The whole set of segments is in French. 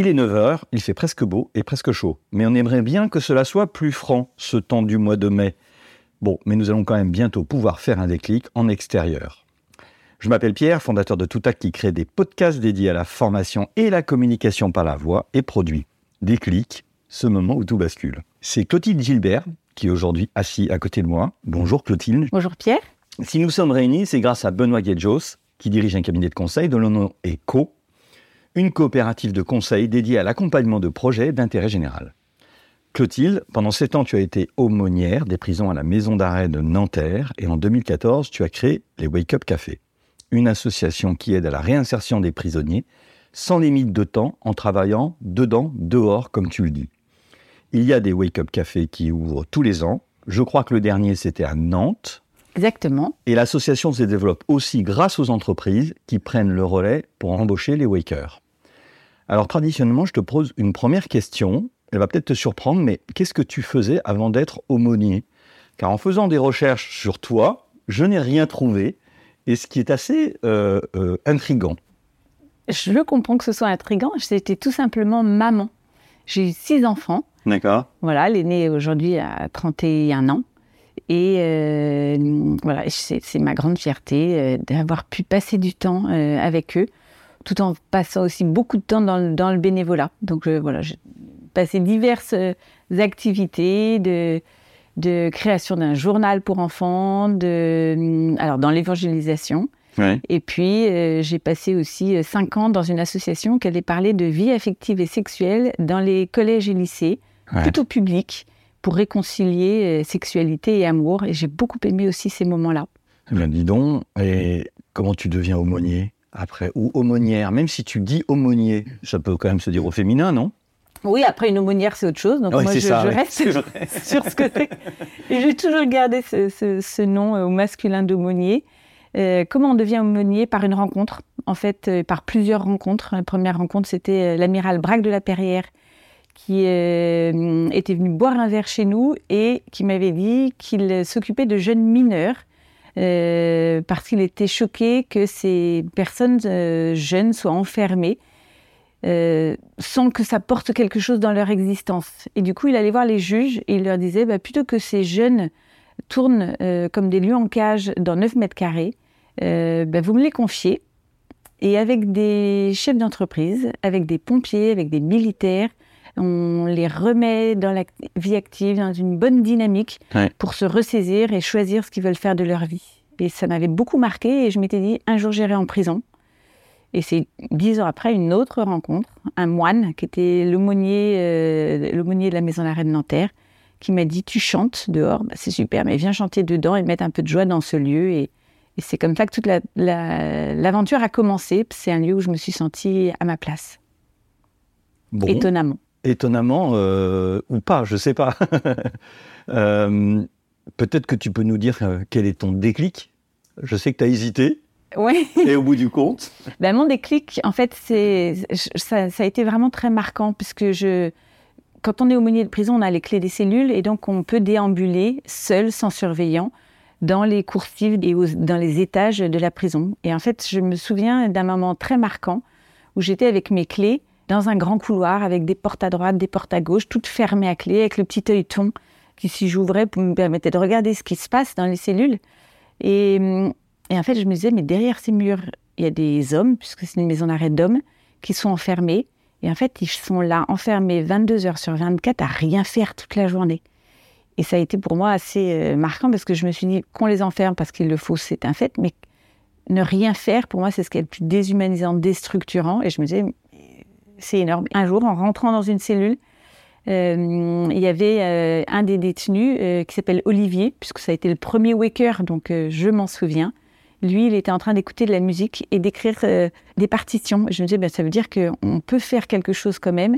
Il est 9h, il fait presque beau et presque chaud. Mais on aimerait bien que cela soit plus franc, ce temps du mois de mai. Bon, mais nous allons quand même bientôt pouvoir faire un déclic en extérieur. Je m'appelle Pierre, fondateur de Toutac qui crée des podcasts dédiés à la formation et la communication par la voix et produit Déclic, ce moment où tout bascule. C'est Clotilde Gilbert qui est aujourd'hui assis à côté de moi. Bonjour Clotilde. Bonjour Pierre. Si nous sommes réunis, c'est grâce à Benoît Guedjos, qui dirige un cabinet de conseil dont le nom est Co, une coopérative de conseil dédiée à l'accompagnement de projets d'intérêt général. Clotilde, pendant sept ans, tu as été aumônière des prisons à la maison d'arrêt de Nanterre et en 2014, tu as créé les Wake Up Café, une association qui aide à la réinsertion des prisonniers sans limite de temps en travaillant dedans, dehors, comme tu le dis. Il y a des Wake Up Café qui ouvrent tous les ans. Je crois que le dernier, c'était à Nantes. Exactement. Et l'association se développe aussi grâce aux entreprises qui prennent le relais pour embaucher les wakers. Alors traditionnellement, je te pose une première question. Elle va peut-être te surprendre, mais qu'est-ce que tu faisais avant d'être aumônier? Car en faisant des recherches sur toi, je n'ai rien trouvé, et ce qui est assez euh, euh, intrigant. Je comprends que ce soit intriguant. J'étais tout simplement maman. J'ai eu six enfants. D'accord. Voilà, l'aîné aujourd'hui a 31 ans. Et euh, voilà, c'est ma grande fierté d'avoir pu passer du temps avec eux, tout en passant aussi beaucoup de temps dans le, dans le bénévolat. Donc voilà, j'ai passé diverses euh, activités de, de création d'un journal pour enfants, de, alors dans l'évangélisation. Ouais. Et puis, euh, j'ai passé aussi euh, cinq ans dans une association qui allait parler de vie affective et sexuelle dans les collèges et lycées, Ouais. plutôt publics, pour réconcilier euh, sexualité et amour. Et j'ai beaucoup aimé aussi ces moments-là. Eh bien, dis donc, et comment tu deviens aumônier? Après Ou aumônière Même si tu dis aumônier, ça peut quand même se dire au féminin, non? Oui, après une aumônière, c'est autre chose. Donc Oui, moi, je, ça, je reste sur ce côté. J'ai toujours gardé ce, ce- ce nom euh, au masculin d'aumônier. Euh, comment on devient aumônier? Par une rencontre, en fait, euh, par plusieurs rencontres. La première rencontre, c'était euh, l'amiral Braque de la Perrière qui était venu boire un verre chez nous et qui m'avait dit qu'il s'occupait de jeunes mineurs euh, parce qu'il était choqué que ces personnes euh, jeunes soient enfermées euh, sans que ça porte quelque chose dans leur existence. Et du coup, il allait voir les juges et il leur disait, bah, plutôt que ces jeunes tournent comme des lieux en cage dans 9 mètres carrés, bah, vous me les confiez. Et avec des chefs d'entreprise, avec des pompiers, avec des militaires, on les remet dans la vie active, dans une bonne dynamique Ouais. pour se ressaisir et choisir ce qu'ils veulent faire de leur vie. Et ça m'avait beaucoup marqué et je m'étais dit, un jour j'irai en prison. Et c'est dix ans après une autre rencontre, un moine qui était l'aumônier, euh, l'aumônier de la maison de Nanterre, qui m'a dit Tu chantes dehors, Bah, c'est super, mais viens chanter dedans et mettre un peu de joie dans ce lieu. Et, et c'est comme ça que toute la- la- l'aventure a commencé. C'est un lieu où je me suis sentie à ma place, Bon. étonnamment. Étonnamment, euh, ou pas, je sais pas. Euh, Peut-être que tu peux nous dire euh, quel est ton déclic? Je sais que tu as hésité, Oui. et au bout du compte, Ben, mon déclic, en fait, c'est ça, ça a été vraiment très marquant puisque je, quand on est aumônier de prison, on a les clés des cellules et donc on peut déambuler seul, sans surveillant, dans les coursives et aux- dans les étages de la prison. Et en fait, je me souviens d'un moment très marquant où j'étais avec mes clés dans un grand couloir avec des portes à droite, des portes à gauche, toutes fermées à clé, avec le petit œilleton qui, si j'ouvrais, me permettait de regarder ce qui se passe dans les cellules. Et, et en fait, je me disais, mais derrière ces murs, il y a des hommes, puisque c'est une maison d'arrêt d'hommes, qui sont enfermés. Et en fait, ils sont là, enfermés 22 heures sur 24 à rien faire toute la journée. Et ça a été pour moi assez euh, marquant parce que je me suis dit qu'on les enferme parce qu'il le faut, c'est un fait, mais ne rien faire, pour moi, c'est ce qui est le plus déshumanisant, déstructurant. Et je me disais, c'est énorme. Un jour, en rentrant dans une cellule, euh, il y avait euh, un des détenus euh, qui s'appelle Olivier, puisque ça a été le premier waker, donc je m'en souviens. Lui, il était en train d'écouter de la musique et d'écrire des partitions. Je me disais, ben, ça veut dire qu'on peut faire quelque chose quand même.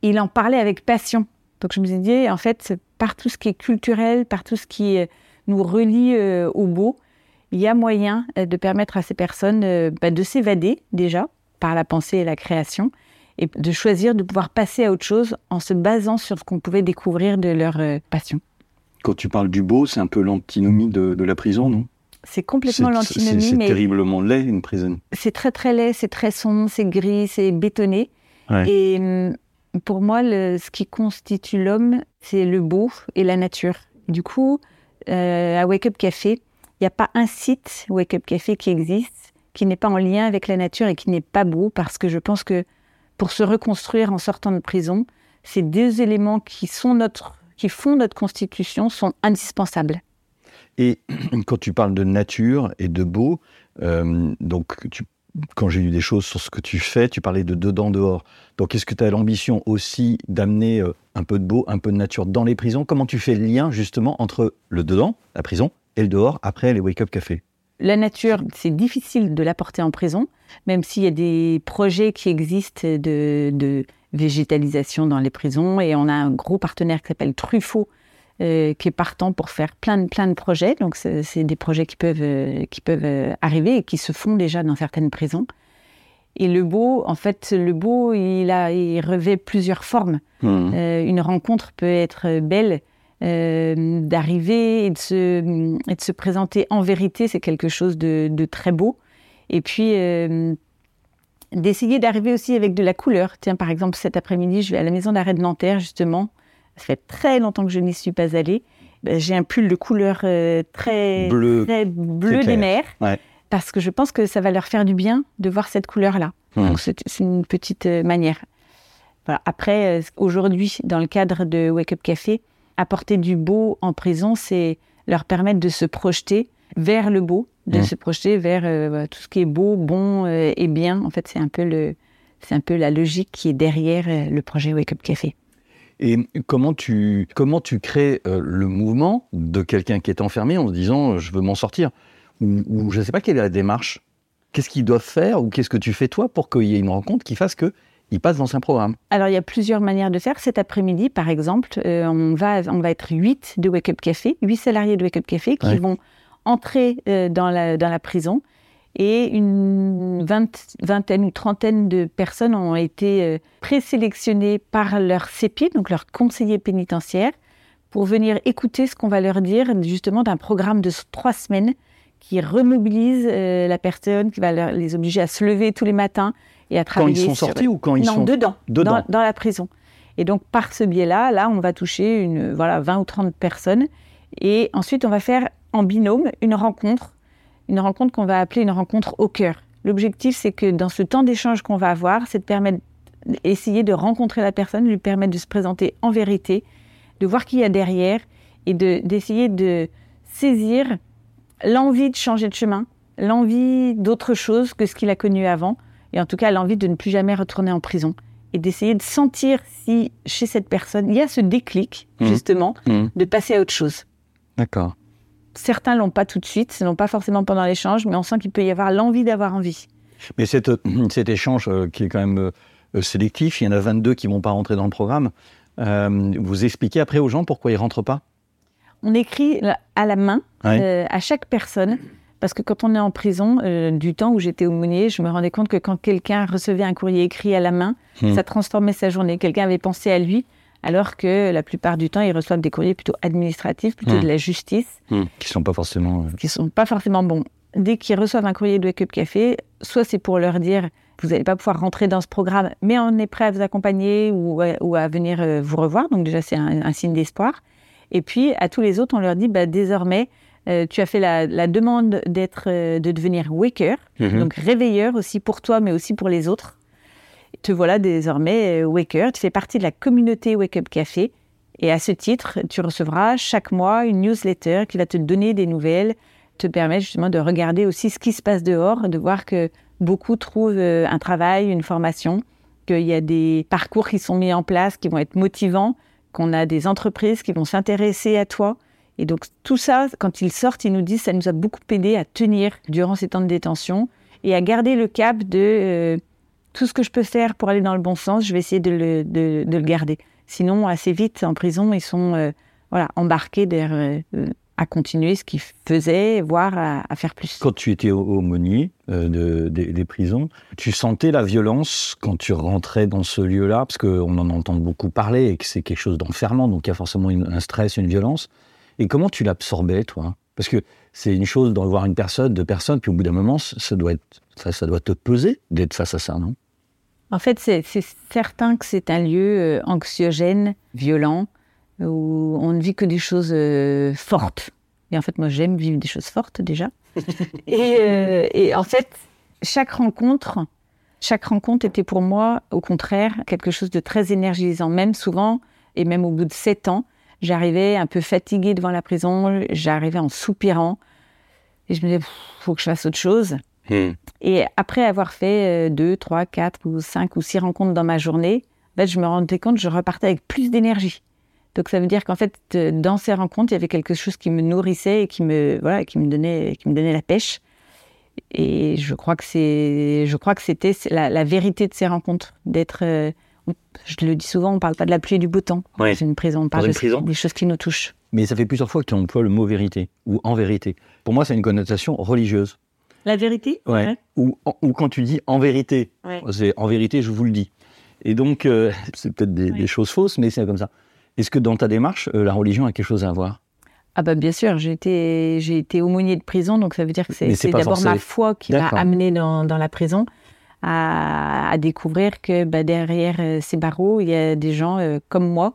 Il en parlait avec passion. Donc je me disais, en fait, par tout ce qui est culturel, par tout ce qui nous relie au beau, il y a moyen de permettre à ces personnes bah, de s'évader déjà par la pensée et la création et de choisir de pouvoir passer à autre chose en se basant sur ce qu'on pouvait découvrir de leur euh, passion. Quand tu parles du beau, c'est un peu l'antinomie de, de la prison, non? C'est complètement l'antinomie, C'est terriblement laid, une prison. c'est très très laid, c'est très sombre, c'est gris, c'est bétonné. Ouais. Et hum, pour moi, le- ce qui constitue l'homme, c'est le beau et la nature. Du coup, euh, à Wake Up Café, il n'y a pas un site Wake Up Café qui existe qui n'est pas en lien avec la nature et qui n'est pas beau parce que je pense que pour se reconstruire en sortant de prison, ces deux éléments qui, sont notre, qui font notre constitution sont indispensables. Et quand tu parles de nature et de beau, euh, donc quand j'ai lu des choses sur ce que tu fais, tu parlais de dedans dehors. Donc est-ce que tu as l'ambition aussi d'amener euh, un peu de beau, un peu de nature dans les prisons? Comment tu fais le lien justement entre le dedans, la prison, et le dehors après les wake up cafés? La nature, c'est difficile de l'apporter en prison, même s'il y a des projets qui existent de, de végétalisation dans les prisons. Et on a un gros partenaire qui s'appelle Truffaut, euh, qui est partant pour faire plein de, plein de projets. Donc, c'est des projets qui peuvent, euh, qui peuvent euh, arriver et qui se font déjà dans certaines prisons. Et le beau, en fait, le beau, il, a, il revêt plusieurs formes. Mmh. Une rencontre peut être belle, euh, d'arriver et, de se- et de se présenter en vérité, c'est quelque chose de, de très beau. Et puis, euh, d'essayer d'arriver aussi avec de la couleur. Tiens, par exemple, cet après-midi, je vais à la maison d'arrêt de Nanterre, justement. Ça fait très longtemps que je n'y suis pas allée. Ben, J'ai un pull de couleur euh, très Bleu, très bleu des mers. Ouais. Parce que je pense que ça va leur faire du bien de voir cette couleur-là. Mmh. Donc, c'est une petite manière. Voilà. Après, aujourd'hui, dans le cadre de Wake Up Café, apporter du beau en prison, c'est leur permettre de se projeter vers le beau, de Mmh. se projeter vers euh, tout ce qui est beau, bon euh, et bien. En fait, c'est un peu le, c'est un peu la logique qui est derrière euh, le projet Wake Up Café. Et comment tu, comment tu crées le mouvement de quelqu'un qui est enfermé en se disant je veux m'en sortir? Ou, ou je ne sais pas quelle est la démarche Qu'est-ce qu'ils doivent faire ou qu'est-ce que tu fais toi pour qu'il y ait une rencontre qui fasse qu'il passe dans un programme Alors, il y a plusieurs manières de faire. Cet après-midi, par exemple, euh, on, va, on va être huit de Wake Up Café, huit salariés de Wake Up Café qui Ouais. vont entrer euh, dans, la, dans la prison. Et une vingt- vingtaine ou trentaine de personnes ont été euh, présélectionnées par leur CEPI, donc leur conseiller pénitentiaire, pour venir écouter ce qu'on va leur dire justement d'un programme de trois semaines qui remobilise la personne, qui va leur- les obliger à se lever tous les matins et à Quand travailler ils sont sur- sortis ou quand ils non, sont dedans, dedans Dans, dans la prison. Et donc, par ce biais-là, là, on va toucher une, voilà, 20 ou 30 personnes. Et ensuite, on va faire en binôme une rencontre, une rencontre qu'on va appeler une rencontre au cœur. L'objectif, c'est que dans ce temps d'échange qu'on va avoir, c'est de permettre d'essayer de rencontrer la personne, de lui permettre de se présenter en vérité, de voir qui il y a derrière et de- d'essayer de saisir l'envie de changer de chemin, l'envie d'autre chose que ce qu'il a connu avant, et en tout cas l'envie de ne plus jamais retourner en prison. Et d'essayer de sentir si chez cette personne, il y a ce déclic, Mhm. justement, Mhm. de passer à autre chose. D'accord. Certains l'ont pas tout de suite, ce n'ont pas forcément pendant l'échange, mais on sent qu'il peut y avoir l'envie d'avoir envie. Mais cette, cet échange euh, qui est quand même euh, sélectif, il y en a 22 qui ne vont pas rentrer dans le programme. Euh, vous expliquez après aux gens pourquoi ils ne rentrent pas? On écrit à la main Ouais. à chaque personne, parce que quand on est en prison, euh, du temps où j'étais aumônier, je me rendais compte que quand quelqu'un recevait un courrier écrit à la main, Hmm. ça transformait sa journée. Quelqu'un avait pensé à lui, alors que la plupart du temps, ils reçoivent des courriers plutôt administratifs, plutôt Hmm. de la justice. Qui ne sont pas forcément... euh, qui sont pas forcément bons. Dès qu'ils reçoivent un courrier de Wake Up Café, soit c'est pour leur dire vous n'allez pas pouvoir rentrer dans ce programme, mais on est prêt à vous accompagner ou, à- ou à venir euh, vous revoir. Donc déjà c'est un, un signe d'espoir. Et puis à tous les autres, on leur dit bah, désormais euh, tu as fait la, la demande d'être, euh, de devenir waker, Mhm. donc réveilleur aussi pour toi, mais aussi pour les autres. Te voilà désormais euh, Waker. Tu fais partie de la communauté Wake Up Café. Et à ce titre, tu recevras chaque mois une newsletter qui va te donner des nouvelles, te permettre justement de regarder aussi ce qui se passe dehors, de voir que beaucoup trouvent un travail, une formation, qu'il y a des parcours qui sont mis en place, qui vont être motivants, qu'on a des entreprises qui vont s'intéresser à toi. Et donc tout ça, quand ils sortent, ils nous disent ça nous a beaucoup aidé à tenir durant ces temps de détention et à garder le cap de euh, tout ce que je peux faire pour aller dans le bon sens, je vais essayer de le, de, le garder. Sinon, assez vite, en prison, ils sont euh, voilà, embarqués euh, à continuer ce qu'ils faisaient, voire à, faire plus. Quand tu étais aumônier de, des, prisons, tu sentais la violence quand tu rentrais dans ce lieu-là? Parce qu'on en entend beaucoup parler et que c'est quelque chose d'enfermant, donc il y a forcément un stress, une violence. Et comment tu l'absorbais, toi? Parce que c'est une chose d'en voir une personne, deux personnes, puis au bout d'un moment, ça doit, être, ça, ça doit te peser d'être face à ça, non? En fait, c'est certain que c'est un lieu euh, anxiogène, violent, où on ne vit que des choses euh, fortes. Et en fait, moi, j'aime vivre des choses fortes déjà. et, euh, et, en fait, chaque rencontre, chaque rencontre était pour moi, au contraire, quelque chose de très énergisant. Même souvent, et même au bout de sept ans, j'arrivais un peu fatiguée devant la prison, j'arrivais en soupirant. Et je me disais, faut que je fasse autre chose. Hmm. Et après avoir fait deux, trois, quatre ou cinq ou six rencontres dans ma journée, en fait, je me rendais compte que je repartais avec plus d'énergie. Donc ça veut dire qu'en fait, dans ces rencontres, il y avait quelque chose qui me nourrissait et qui me voilà, qui me donnait, qui me donnait la pêche. Et je crois que c'est, je crois que c'était la, la, vérité de ces rencontres, d'être. Je le dis souvent, on parle pas de la pluie et du beau temps. Ouais. C'est une prison, on parle une de, prison. des choses qui nous touchent. Mais ça fait plusieurs fois que tu emploies le mot vérité ou en vérité. Pour moi, c'est une connotation religieuse. La vérité? Ouais. ouais. Ou, ou, quand tu dis en vérité, ouais. c'est en vérité, je vous le dis. Et donc, euh, c'est peut-être des, des, choses fausses, mais c'est comme ça. Est-ce que dans ta démarche, euh, la religion a quelque chose à voir? Ah bah bien sûr, j'ai été, j'ai été aumônier de prison, donc ça veut dire que c'est d'abord ma foi qui m'a amené dans, dans, la prison à, à découvrir que bah, derrière euh, ces barreaux, il y a des gens euh, comme moi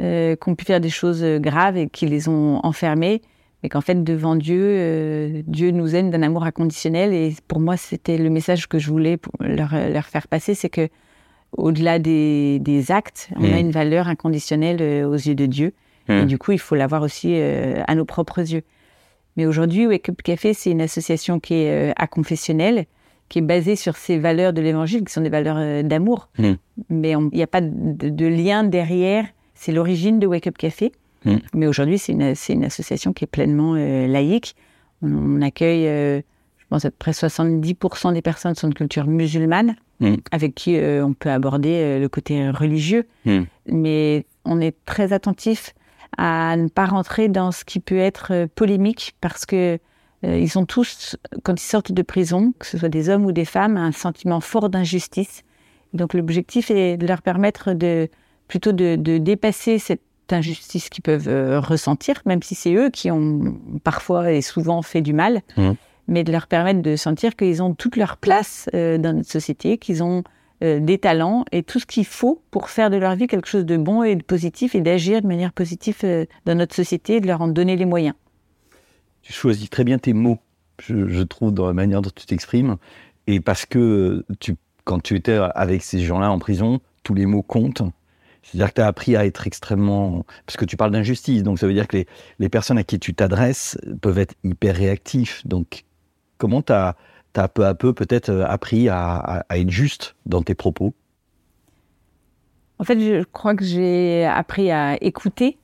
euh, qui ont pu faire des choses graves et qui les ont enfermés, mais qu'en fait devant Dieu, euh, Dieu nous aime d'un amour inconditionnel. Et pour moi, c'était le message que je voulais leur, leur faire passer, c'est que au-delà des, des, actes, on mmh. a une valeur inconditionnelle euh, aux yeux de Dieu. Mmh. Et du coup, il faut l'avoir aussi euh, à nos propres yeux. Mais aujourd'hui, Wake Up Café, c'est une association qui est euh, aconfessionnelle, qui est basée sur ces valeurs de l'évangile, qui sont des valeurs euh, d'amour. Mmh. Mais il n'y a pas de, de, lien derrière. C'est l'origine de Wake Up Café. Mais aujourd'hui, c'est une, une, association qui est pleinement euh, laïque. On, on accueille, je pense, à peu près 70% des personnes sont de culture musulmane. Mmh. avec qui euh, on peut aborder euh, le côté religieux. Mais on est très attentif à ne pas rentrer dans ce qui peut être euh, polémique parce que euh, ils ont tous, quand ils sortent de prison, que ce soit des hommes ou des femmes, un sentiment fort d'injustice. Donc l'objectif est de leur permettre de plutôt de, de dépasser cette injustice qu'ils peuvent euh, ressentir, même si c'est eux qui ont parfois et souvent fait du mal. Mmh mais de leur permettre de sentir qu'ils ont toute leur place euh, dans notre société, qu'ils ont euh, des talents et tout ce qu'il faut pour faire de leur vie quelque chose de bon et de positif et d'agir de manière positive euh, dans notre société et de leur en donner les moyens. Tu choisis très bien tes mots, je, trouve, dans la manière dont tu t'exprimes. Et parce que quand tu étais avec ces gens-là en prison, tous les mots comptent. C'est-à-dire que tu as appris à être extrêmement... Parce que tu parles d'injustice, donc ça veut dire que les, les personnes à qui tu t'adresses peuvent être hyper réactifs. Donc Comment tu as, peu à peu peut-être appris à, à, être juste dans tes propos? En fait, je crois que j'ai appris à écouter.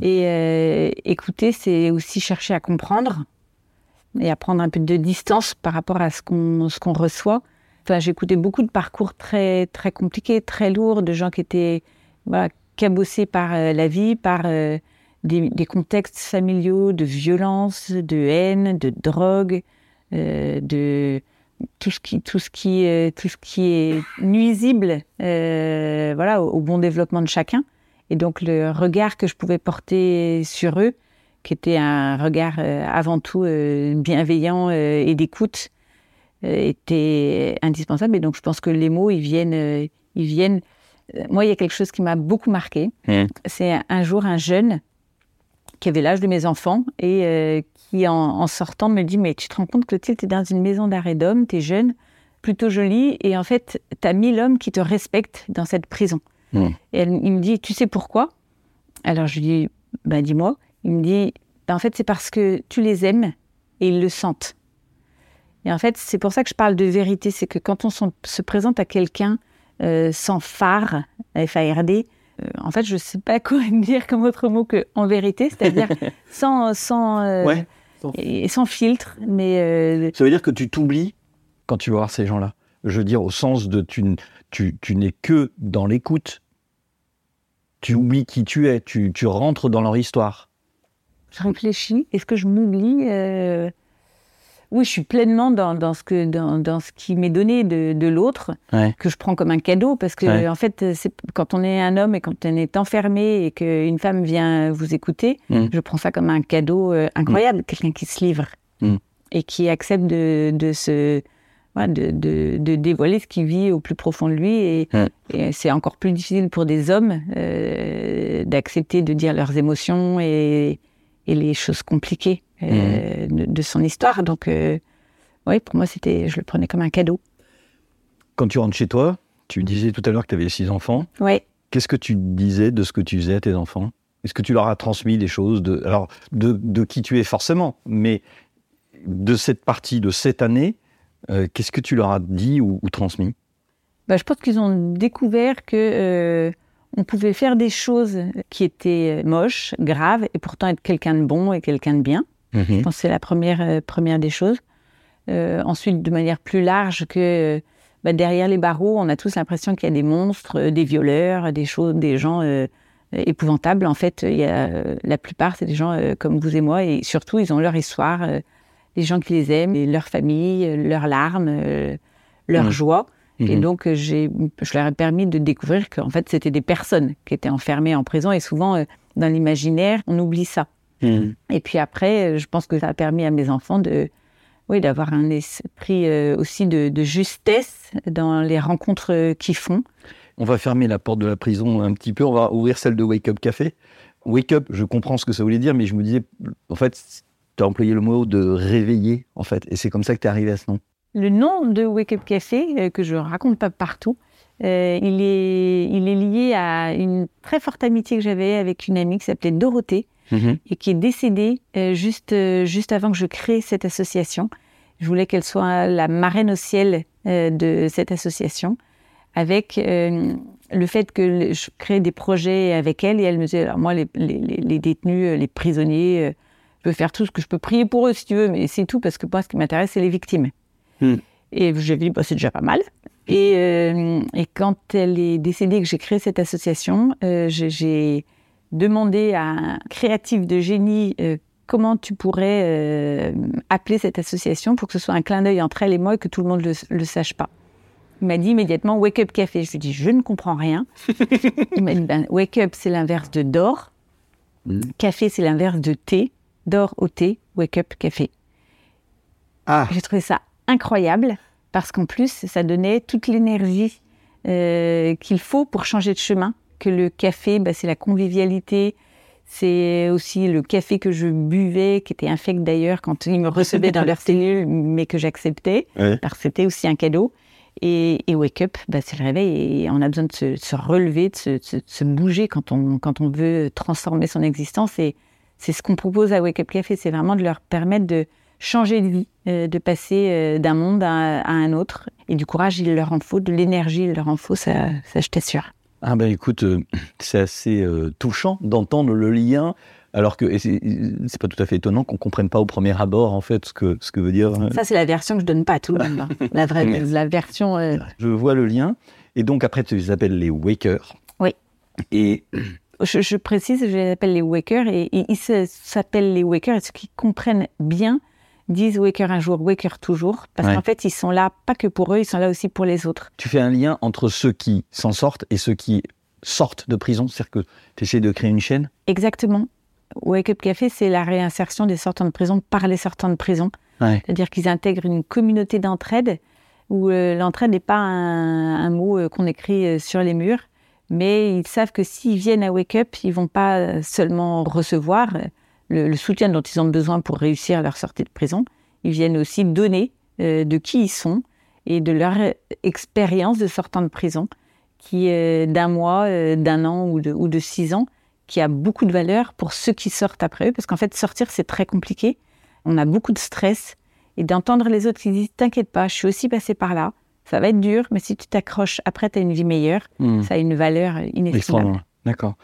Et euh, écouter, c'est aussi chercher à comprendre et à prendre un peu de distance par rapport à ce qu'on qu reçoit. Enfin, écouté beaucoup de parcours très, très compliqués, très lourds, de gens qui étaient voilà, cabossés par euh, la vie, par... Euh, des, des, contextes familiaux de violence, de haine, de drogue, euh, de tout ce qui, tout ce qui, euh, tout ce qui est nuisible, voilà, au, bon développement de chacun. Et donc le regard que je pouvais porter sur eux, qui était un regard euh, avant tout euh, bienveillant et d'écoute, était indispensable. Et donc je pense que les mots, ils viennent, ils viennent. Moi, il y a quelque chose qui m'a beaucoup marqué. Mmh. C'est un jour un jeune qui avait l'âge de mes enfants et euh, qui, en, en, sortant, me dit Mais tu te rends compte, Clotilde, tu es dans une maison d'arrêt d'hommes, tu es jeune, plutôt jolie. Et en fait, tu as mille hommes qui te respectent dans cette prison. Mm. Et elle- il me dit, tu sais pourquoi? Alors je lui dis, bah dis-moi. Il me dit, Bah, en fait, c'est parce que tu les aimes et ils le sentent. Et en fait, c'est pour ça que je parle de vérité. C'est que quand on se présente à quelqu'un euh, sans phare, F-A-R-D, euh, en fait, je sais pas quoi dire comme autre mot que en vérité, c'est-à-dire sans, sans, euh, Ouais. et sans filtre, mais euh, Ça veut dire que tu t'oublies quand tu vas voir ces gens-là. Je veux dire, au sens de tu, tu, tu n'es que dans l'écoute. Tu oublies qui tu es, tu, tu rentres dans leur histoire. je réfléchis. Est-ce que je m'oublie Euh, Oui, je suis pleinement dans, dans ce, que, dans, dans ce qui m'est donné de, de l'autre, Ouais. que je prends comme un cadeau, parce que Ouais. en fait, quand on est un homme et quand on est enfermé et qu'une femme vient vous écouter, Mm. je prends ça comme un cadeau euh, incroyable, quelqu'un qui se livre Mm. et qui accepte de, de se voilà, de, de, de dévoiler ce qu'il vit au plus profond de lui. Et, Mm. et c'est encore plus difficile pour des hommes euh, d'accepter de dire leurs émotions et, et les choses compliquées euh, de, de son histoire. Donc, euh, oui, pour moi, c'était, je le prenais comme un cadeau. Quand tu rentres chez toi, tu disais tout à l'heure que tu avais six enfants. Ouais. Qu'est-ce que tu disais de ce que tu faisais à tes enfants? Est-ce que tu leur as transmis des choses de, alors, de, de qui tu es forcément, mais de cette partie, de cette année, euh, qu'est-ce que tu leur as dit ou, ou transmis? Bah, je pense qu'ils ont découvert que euh, on pouvait faire des choses qui étaient moches, graves, et pourtant être quelqu'un de bon et quelqu'un de bien. Je pense que c'est la première, euh, première des choses. Euh, ensuite, de manière plus large, que euh, bah, derrière les barreaux, on a tous l'impression qu'il y a des monstres, euh, des violeurs, des choses, des gens euh, épouvantables. En fait, il y a, euh, la plupart, c'est des gens euh, comme vous et moi, et surtout, ils ont leur histoire, euh, les gens qui les aiment, et leur famille, leurs larmes, euh, leur Mhm. joie. Et Mhm. donc, euh, je leur ai permis de découvrir qu'en fait, c'était des personnes qui étaient enfermées en prison. Et souvent, euh, dans l'imaginaire, on oublie ça. Et puis après, euh, je pense que ça a permis à mes enfants de, oui, d'avoir un esprit euh, aussi de, de justesse dans les rencontres qu'ils font. On va fermer la porte de la prison un petit peu, on va ouvrir celle de Wake Up Café. Wake Up, je comprends ce que ça voulait dire, mais je me disais, en fait, tu as employé le mot de réveiller, en fait, et c'est comme ça que tu es arrivé à ce nom. Le nom de Wake Up Café, euh, que je raconte pas partout, euh, il, est, il est lié à une très forte amitié que j'avais avec une amie qui s'appelait Dorothée, et qui est décédée euh, juste, euh, juste avant que je crée cette association. Je voulais qu'elle soit la marraine au ciel de cette association, avec le fait que je crée des projets avec elle, et elle me disait, alors moi, les, les- les- détenus, les prisonniers, peux faire tout ce que je peux prier pour eux si tu veux, mais c'est tout, parce que moi, ce qui m'intéresse, c'est les victimes. Hmm. Et j'ai dit, bah, c'est déjà pas mal. Et, euh, et quand elle est décédée, que j'ai créé cette association, euh, j'ai- demandé à un créatif de génie euh, comment tu pourrais appeler cette association pour que ce soit un clin d'œil entre elle et moi et que tout le monde ne le, le sache pas. Il m'a dit immédiatement Wake Up Café. Je lui ai dit Je ne comprends rien. Il m'a dit ben, Wake Up, c'est l'inverse de d'or. Mm. Café, c'est l'inverse de thé. D'or au thé, Wake Up Café. Ah, J'ai trouvé ça incroyable parce qu'en plus, ça donnait toute l'énergie euh, qu'il faut pour changer de chemin. Que le café, bah, c'est la convivialité. C'est aussi le café que je buvais, qui était infect d'ailleurs quand ils me recevaient dans leur cellule, mais que j'acceptais, parce que c'était aussi un cadeau. Et, et Wake Up, bah, c'est le réveil et on a besoin de se, de se relever, se- de se bouger quand on, quand on veut transformer son existence. Et c'est ce qu'on propose à Wake Up Café, c'est vraiment de leur permettre de changer de vie, euh, de passer euh, d'un monde à, à un autre. Et du courage, il leur en faut, de l'énergie, il leur en faut, ça, ça je t'assure. ah ben écoute, euh, c'est assez touchant d'entendre le lien, alors que c'est pas tout à fait étonnant qu'on comprenne pas au premier abord, en fait, ce que, ce que veut dire. Ça, c'est la version que je donne pas à tout le monde. hein. La vraie, la version. Je vois le lien. Et donc après, tu les appelles les wakers. Oui. Et je, je précise, je les appelle les wakers et, et ils s'appellent les wakers et ceux qui comprennent bien disent waker un jour, waker toujours, parce Ouais. qu'en fait, ils sont là pas que pour eux, ils sont là aussi pour les autres. tu fais un lien entre ceux qui s'en sortent et ceux qui sortent de prison? C'est-à-dire que tu essaies de créer une chaîne? Exactement. Wake Up Café, c'est la réinsertion des sortants de prison par les sortants de prison. Ouais. C'est-à-dire qu'ils intègrent une communauté d'entraide où euh, l'entraide n'est pas un, un mot euh, qu'on écrit euh, sur les murs, mais ils savent que s'ils viennent à Wake Up, ils vont pas euh, seulement recevoir euh, le, soutien dont ils ont besoin pour réussir leur sortie de prison, ils viennent aussi donner euh, de qui ils sont et de leur expérience de sortant de prison, qui d'un mois, euh, d'un an ou de, ou de six ans, qui a beaucoup de valeur pour ceux qui sortent après eux, parce qu'en fait, sortir, c'est très compliqué. On a beaucoup de stress. Et d'entendre les autres qui disent T'inquiète pas, je suis aussi passé par là. Ça va être dur, mais si tu t'accroches, après, tu as une vie meilleure. Hmm. Ça a une valeur inestimable. D'accord.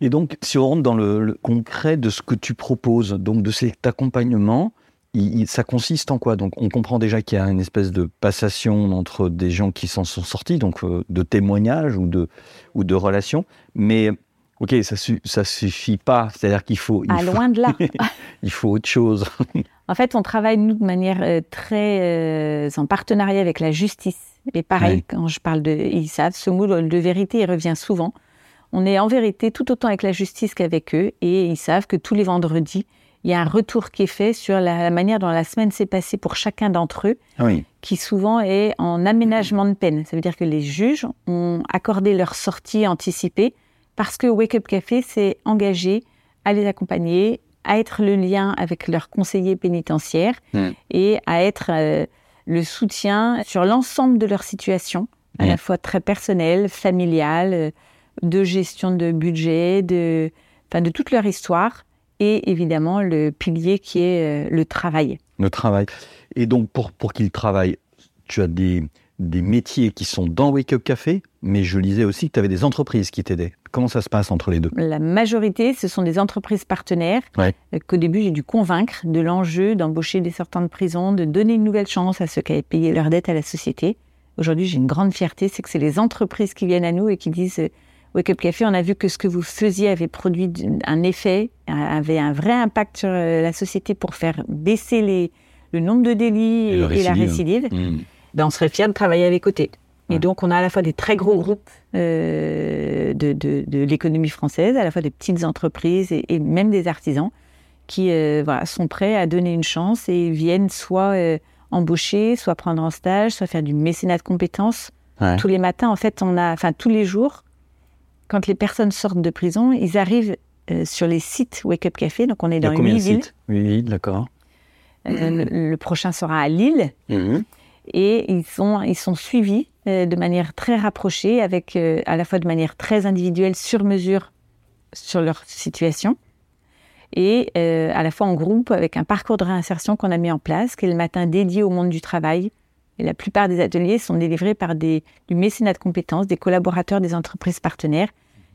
Et donc, si on rentre dans le, le concret de ce que tu proposes, donc de cet accompagnement, il- il- ça consiste en quoi? Donc, on comprend déjà qu'il y a une espèce de passation entre des gens qui s'en sont sortis, donc euh, de témoignages ou de, ou de relations. Mais, ok, ça, ça suffit pas. C'est-à-dire qu'il faut, il Ah, faut, loin de là. il faut autre chose. En fait, on travaille, nous, de manière euh, très euh, en partenariat avec la justice. Et pareil, quand je parle de ils savent, ce mot de vérité, il revient souvent. On est en vérité tout autant avec la justice qu'avec eux. Et ils savent que tous les vendredis, il y a un retour qui est fait sur la, manière dont la semaine s'est passée pour chacun d'entre eux, Ah oui. qui souvent est en aménagement de peine. Ça veut dire que les juges ont accordé leur sortie anticipée parce que Wake Up Café s'est engagé à les accompagner, à être le lien avec leurs conseillers pénitentiaires Mm. et à être euh, le soutien sur l'ensemble de leur situation, à la fois très personnelle, familiale, euh, de gestion de budget, de, enfin, de toute leur histoire et évidemment le pilier qui est euh, le travail. Le travail. Et donc, pour, pour qu'ils travaillent, tu as des, des métiers qui sont dans Wake Up Café, mais je lisais aussi que tu avais des entreprises qui t'aidaient. Comment ça se passe entre les deux? La majorité, ce sont des entreprises partenaires Ouais. euh, qu'au début, j'ai dû convaincre de l'enjeu d'embaucher des sortants de prison, de donner une nouvelle chance à ceux qui avaient payé leur dette à la société. Aujourd'hui, j'ai une grande fierté, c'est que c'est les entreprises qui viennent à nous et qui disent euh, Wake Up Café, on a vu que ce que vous faisiez avait produit un effet, avait un vrai impact sur euh, la société pour faire baisser les, le nombre de délits Et et, le et la récidive. Hmm. Ben, on serait fiers de travailler avec côté. Et donc, on a à la fois des très gros groupes euh, de, de- de l'économie française, à la fois des petites entreprises et, et même des artisans qui euh, voilà, sont prêts à donner une chance et viennent soit euh, embaucher, soit prendre en stage, soit faire du mécénat de compétences. Ouais. Tous les matins, en fait, on a, enfin tous les jours, quand les personnes sortent de prison, ils arrivent sur les sites Wake Up Café. Donc, on est Il y a dans combien huit villes. sites? Oui, d'accord. Le, le prochain sera à Lille et ils sont, ils sont suivis de manière très rapprochée, avec euh, à la fois de manière très individuelle, sur mesure sur leur situation, et euh, à la fois en groupe avec un parcours de réinsertion qu'on a mis en place, qui est le matin dédié au monde du travail. Et la plupart des ateliers sont délivrés par des, du mécénat de compétences, des collaborateurs des entreprises partenaires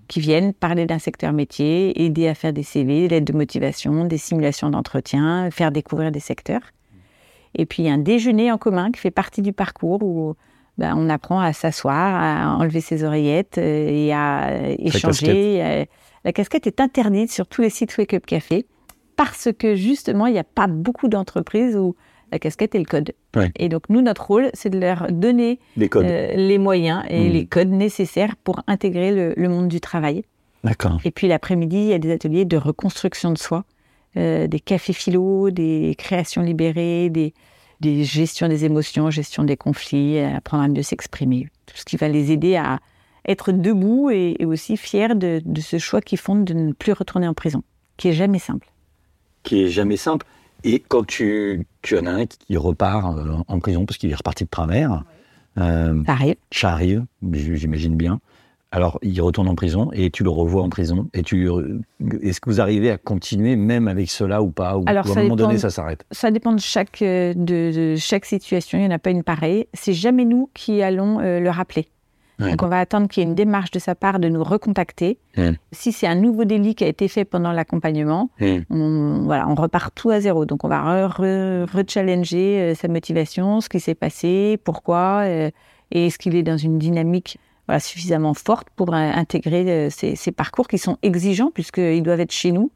qui viennent parler d'un secteur métier, aider à faire des CV, l'aide de motivation, des simulations d'entretien, faire découvrir des secteurs. Et puis, un déjeuner en commun qui fait partie du parcours où ben, on apprend à s'asseoir, à enlever ses oreillettes euh, et à euh, échanger. Euh, La casquette est interdite sur tous les sites Wake Up Café parce que justement, il n'y a pas beaucoup d'entreprises où la casquette est le code. Ouais. Et donc, nous, notre rôle, c'est de leur donner Les codes. euh, les moyens et Mhm. les codes nécessaires pour intégrer le, le monde du travail. D'accord. Et puis l'après-midi, il y a des ateliers de reconstruction de soi, euh, des cafés philo, des créations libérées, des, des gestions des émotions, gestion des conflits, euh, apprendre à mieux s'exprimer. Tout ce qui va les aider à être debout et, et aussi fiers de, de ce choix qu'ils font de ne plus retourner en prison, qui est jamais simple. Qui est jamais simple. Et quand tu, tu en as un qui repart euh, en prison parce qu'il est reparti de travers, euh, Ça arrive. ça arrive, j'imagine bien. Alors, il retourne en prison et tu le revois en prison. Et tu, est-ce que vous arrivez à continuer même avec cela ou pas? Ou Alors, ou à un moment donné, ça s'arrête? Ça dépend de chaque, euh, de, de chaque situation. Il n'y en a pas une pareille. C'est jamais nous qui allons euh, le rappeler. Ouais. Donc, on va attendre qu'il y ait une démarche de sa part de nous recontacter. Ouais. Si c'est un nouveau délit qui a été fait pendant l'accompagnement, on, voilà, on repart tout à zéro. Donc, on va re- re- rechallenger euh, sa motivation, ce qui s'est passé, pourquoi, euh, et est-ce qu'il est dans une dynamique voilà, suffisamment forte pour euh, intégrer euh, ces, ces parcours qui sont exigeants, puisqu'ils doivent être chez nous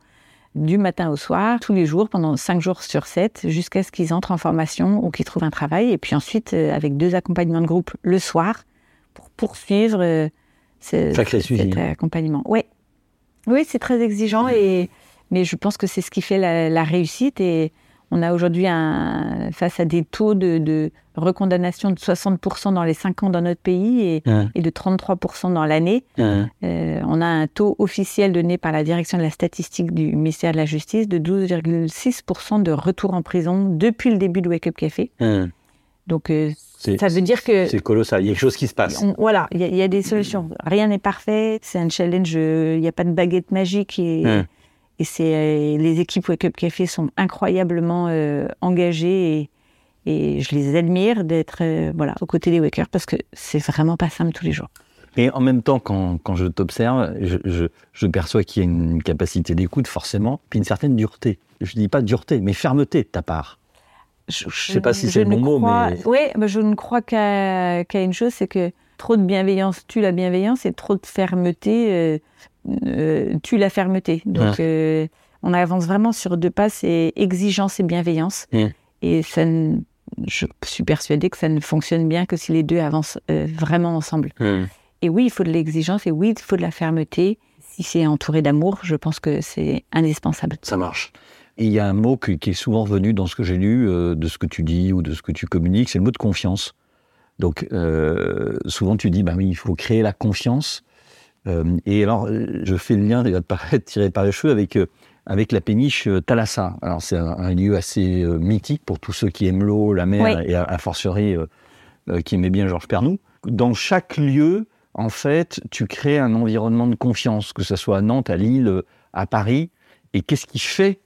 du matin au soir, tous les jours, pendant cinq jours sur sept, jusqu'à ce qu'ils entrent en formation ou qu'ils trouvent un travail. Et puis ensuite, euh, avec deux accompagnements de groupe le soir, pour poursuivre ce, cet accompagnement. Ouais. Oui, c'est très exigeant, et, mais je pense que c'est ce qui fait la, la réussite. Et on a aujourd'hui, face à des taux de, de recondamnation de 60% dans les 5 ans dans notre pays et, Ouais. et de 33% dans l'année, Ouais. euh, on a un taux officiel donné par la direction de la statistique du ministère de la Justice de 12,6% de retour en prison depuis le début de Wake Up Café. Ouais. Donc, euh, C'est- ça veut dire que C'est colossal, il y a quelque chose qui se passe. on- voilà, il y, a- il y a des solutions. Rien n'est parfait. C'est un challenge. euh, Il n'y a pas de baguette magique et. Et c'est euh, les équipes Wake Up Café sont incroyablement euh, engagées et, et je les admire d'être euh, voilà aux côtés des Wakers parce que c'est vraiment pas simple tous les jours. Et en même temps, quand, quand je t'observe, je, je, je perçois qu'il y a une capacité d'écoute, forcément, puis une certaine dureté. Je dis pas dureté, mais fermeté de ta part. Je, sais pas si c'est le ne bon mot, crois- mais- mais je ne crois qu'à qu'à une chose, c'est que trop de bienveillance tue la bienveillance et trop de fermeté euh, euh, tue la fermeté. Donc, euh, on avance vraiment sur deux pas, c'est exigence et bienveillance. Mm. Et ça ne- je suis persuadée que ça ne fonctionne bien que si les deux avancent euh, vraiment ensemble. Et oui, il faut de l'exigence et oui, il faut de la fermeté. Si c'est entouré d'amour, je pense que c'est indispensable. Ça marche. Et il y a un mot qui, qui est souvent revenu dans ce que j'ai lu, euh, de ce que tu dis ou de ce que tu communiques, c'est le mot de confiance. Donc, euh, souvent tu dis, bah oui, il faut créer la confiance. Euh, et alors, euh, je fais le lien, il va te paraître tiré par les cheveux, avec, euh, avec la péniche Thalassa. Alors, c'est un, un lieu assez mythique pour tous ceux qui aiment l'eau, la mer, Oui. et à, à euh, qui aimaient bien Georges Pernou. Dans chaque lieu, en fait, tu crées un environnement de confiance, que ce soit à Nantes, à Lille, à Paris. Et qu'est-ce qui fait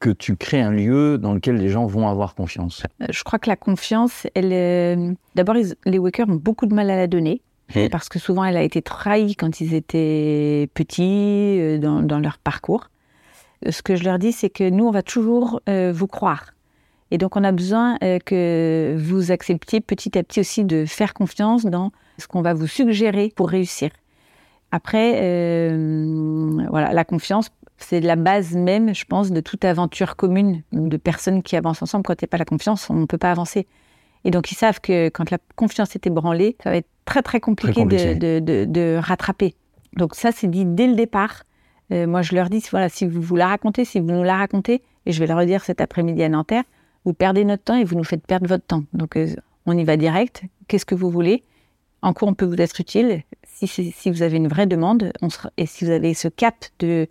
que tu crées un lieu dans lequel les gens vont avoir confiance? Je crois que la confiance, elle, euh, d'abord, les Wakers ont beaucoup de mal à la donner. Mm. Parce que souvent, elle a été trahie quand ils étaient petits, euh, dans, leur parcours. Euh, Ce que je leur dis, c'est que nous, on va toujours euh, vous croire. Et donc, on a besoin que vous acceptiez petit à petit aussi de faire confiance dans ce qu'on va vous suggérer pour réussir. Après, voilà, la confiance, c'est la base même, je pense, de toute aventure commune de personnes qui avancent ensemble. Quand il n'y a pas la confiance, on ne peut pas avancer. Et donc, ils savent que quand la confiance est ébranlée, ça va être très, très compliqué, compliqué. De, de- de- de rattraper. Donc, ça, c'est dit dès le départ. Euh, moi, je leur dis, voilà, si vous vous la racontez, si vous nous la racontez, et je vais le redire cet après-midi à Nanterre, vous perdez notre temps et vous nous faites perdre votre temps. Donc, euh, on y va direct. Qu'est-ce que vous voulez? En quoi on peut vous être utile? Si, si vous avez une vraie demande, on sera- et si vous avez ce cap de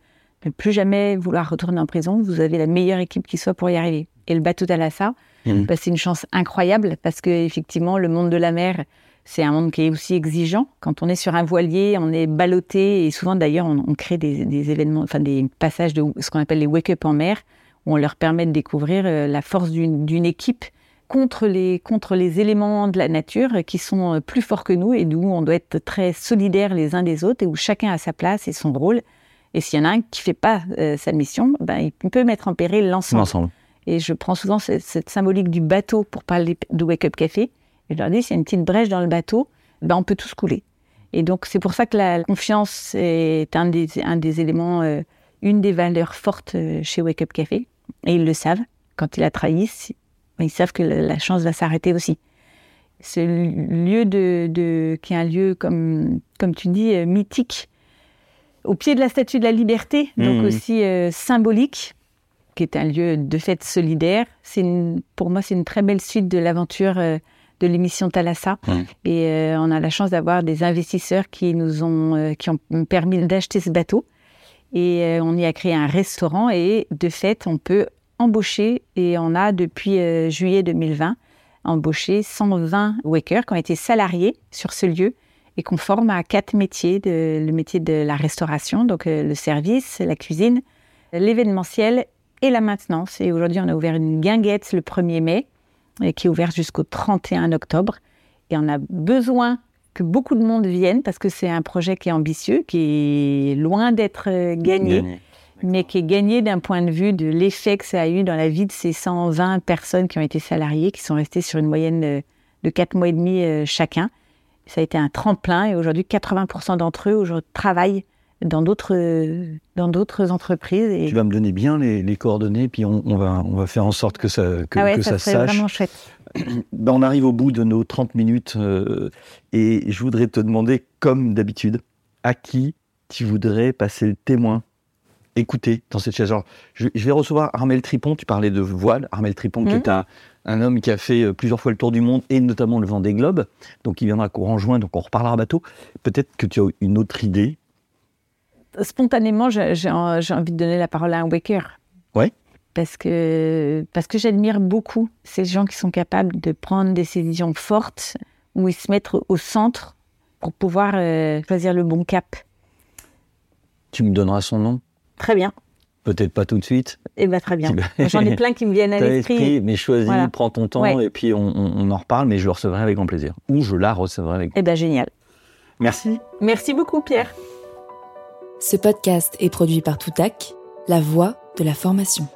ne plus jamais vouloir retourner en prison, vous avez la meilleure équipe qui soit pour y arriver. Et le bateau d'Alassa, Mhm. bah, c'est une chance incroyable parce que effectivement, le monde de la mer, c'est un monde qui est aussi exigeant. Quand on est sur un voilier, on est ballotté et souvent d'ailleurs, on, on crée des, des événements, enfin des passages de ce qu'on appelle les wake-up en mer, où on leur permet de découvrir euh, la force d'une équipe contre les, contre les éléments de la nature qui sont euh, plus forts que nous et d'où on doit être très solidaires les uns des autres et où chacun a sa place et son rôle. Et s'il y en a un qui fait pas euh, sa mission, ben, il peut mettre en péril l'ensemble. Et je prends souvent ce- cette, symbolique du bateau pour parler de Wake Up Café. Et je leur dis, s'il y a une petite brèche dans le bateau, ben, on peut tous couler. Et donc, c'est pour ça que la confiance est un des, un des éléments, euh, une des valeurs fortes euh, chez Wake Up Café. Et ils le savent. Quand ils la trahissent, ils savent que la, chance va s'arrêter aussi. Ce lieu de, de- qui est un lieu, comme, comme tu dis, euh, mythique, au pied de la Statue de la Liberté, donc Mhm. aussi euh, symbolique, qui est un lieu de fête solidaire. C'est pour moi, c'est une très belle suite de l'aventure euh, de l'émission Thalassa. Mhm. Et euh, on a la chance d'avoir des investisseurs qui nous ont, euh, qui ont permis d'acheter ce bateau. Et on y a créé un restaurant et de fait, on peut embaucher, et on a depuis juillet 2020 embauché 120 wakers qui ont été salariés sur ce lieu et qu'on forme à quatre métiers, de- le métier de la restauration, donc le service, la cuisine, l'événementiel et la maintenance. Et aujourd'hui, on a ouvert une guinguette le 1er mai, euh, qui est ouverte jusqu'au 31 octobre. Et on a besoin que beaucoup de monde vienne parce que c'est un projet qui est ambitieux, qui est loin d'être euh, gagné Gagné. mais qui est gagné d'un point de vue de l'effet que ça a eu dans la vie de ces 120 personnes qui ont été salariées, qui sont restées sur une moyenne de 4 mois et demi euh, chacun. Ça a été un tremplin et aujourd'hui 80% d'entre eux aujourd'hui, travaillent dans d'autres dans d'autres entreprises. Et... Tu vas me donner bien les, les coordonnées, puis on, on va, on va faire en sorte que ça, que, ah ouais, que ça ça, serait sache. vraiment chouette. Ben, on arrive au bout de nos 30 minutes euh, et je voudrais te demander, comme d'habitude, à qui tu voudrais passer le témoin Écoutez, dans cette chaise. Je, je vais recevoir Armel Tripon, tu parlais de voile. Armel Tripon, qui Mhm. est un, un homme qui a fait euh, plusieurs fois le tour du monde et notamment le Vendée Globe. Donc, il viendra courant juin, donc on reparlera bateau. Peut-être que tu as une autre idée. Spontanément, j'ai j'ai en- j'ai envie de donner la parole à un waker. Ouais. parce que, parce que j'admire beaucoup ces gens qui sont capables de prendre des décisions fortes, où ils se mettent au centre pour pouvoir euh, choisir le bon cap. Tu me donneras son nom? Très bien. Peut-être pas tout de suite. Eh ben très bien. J'en ai plein qui me viennent à l'esprit. mais choisis, Voilà. prends ton temps Ouais. et puis on, on- on en reparle, mais je le recevrai avec grand plaisir. Ou je la recevrai avec. Eh ben génial. Merci. Merci beaucoup Pierre. Ce podcast est produit par Toutac, la voix de la formation.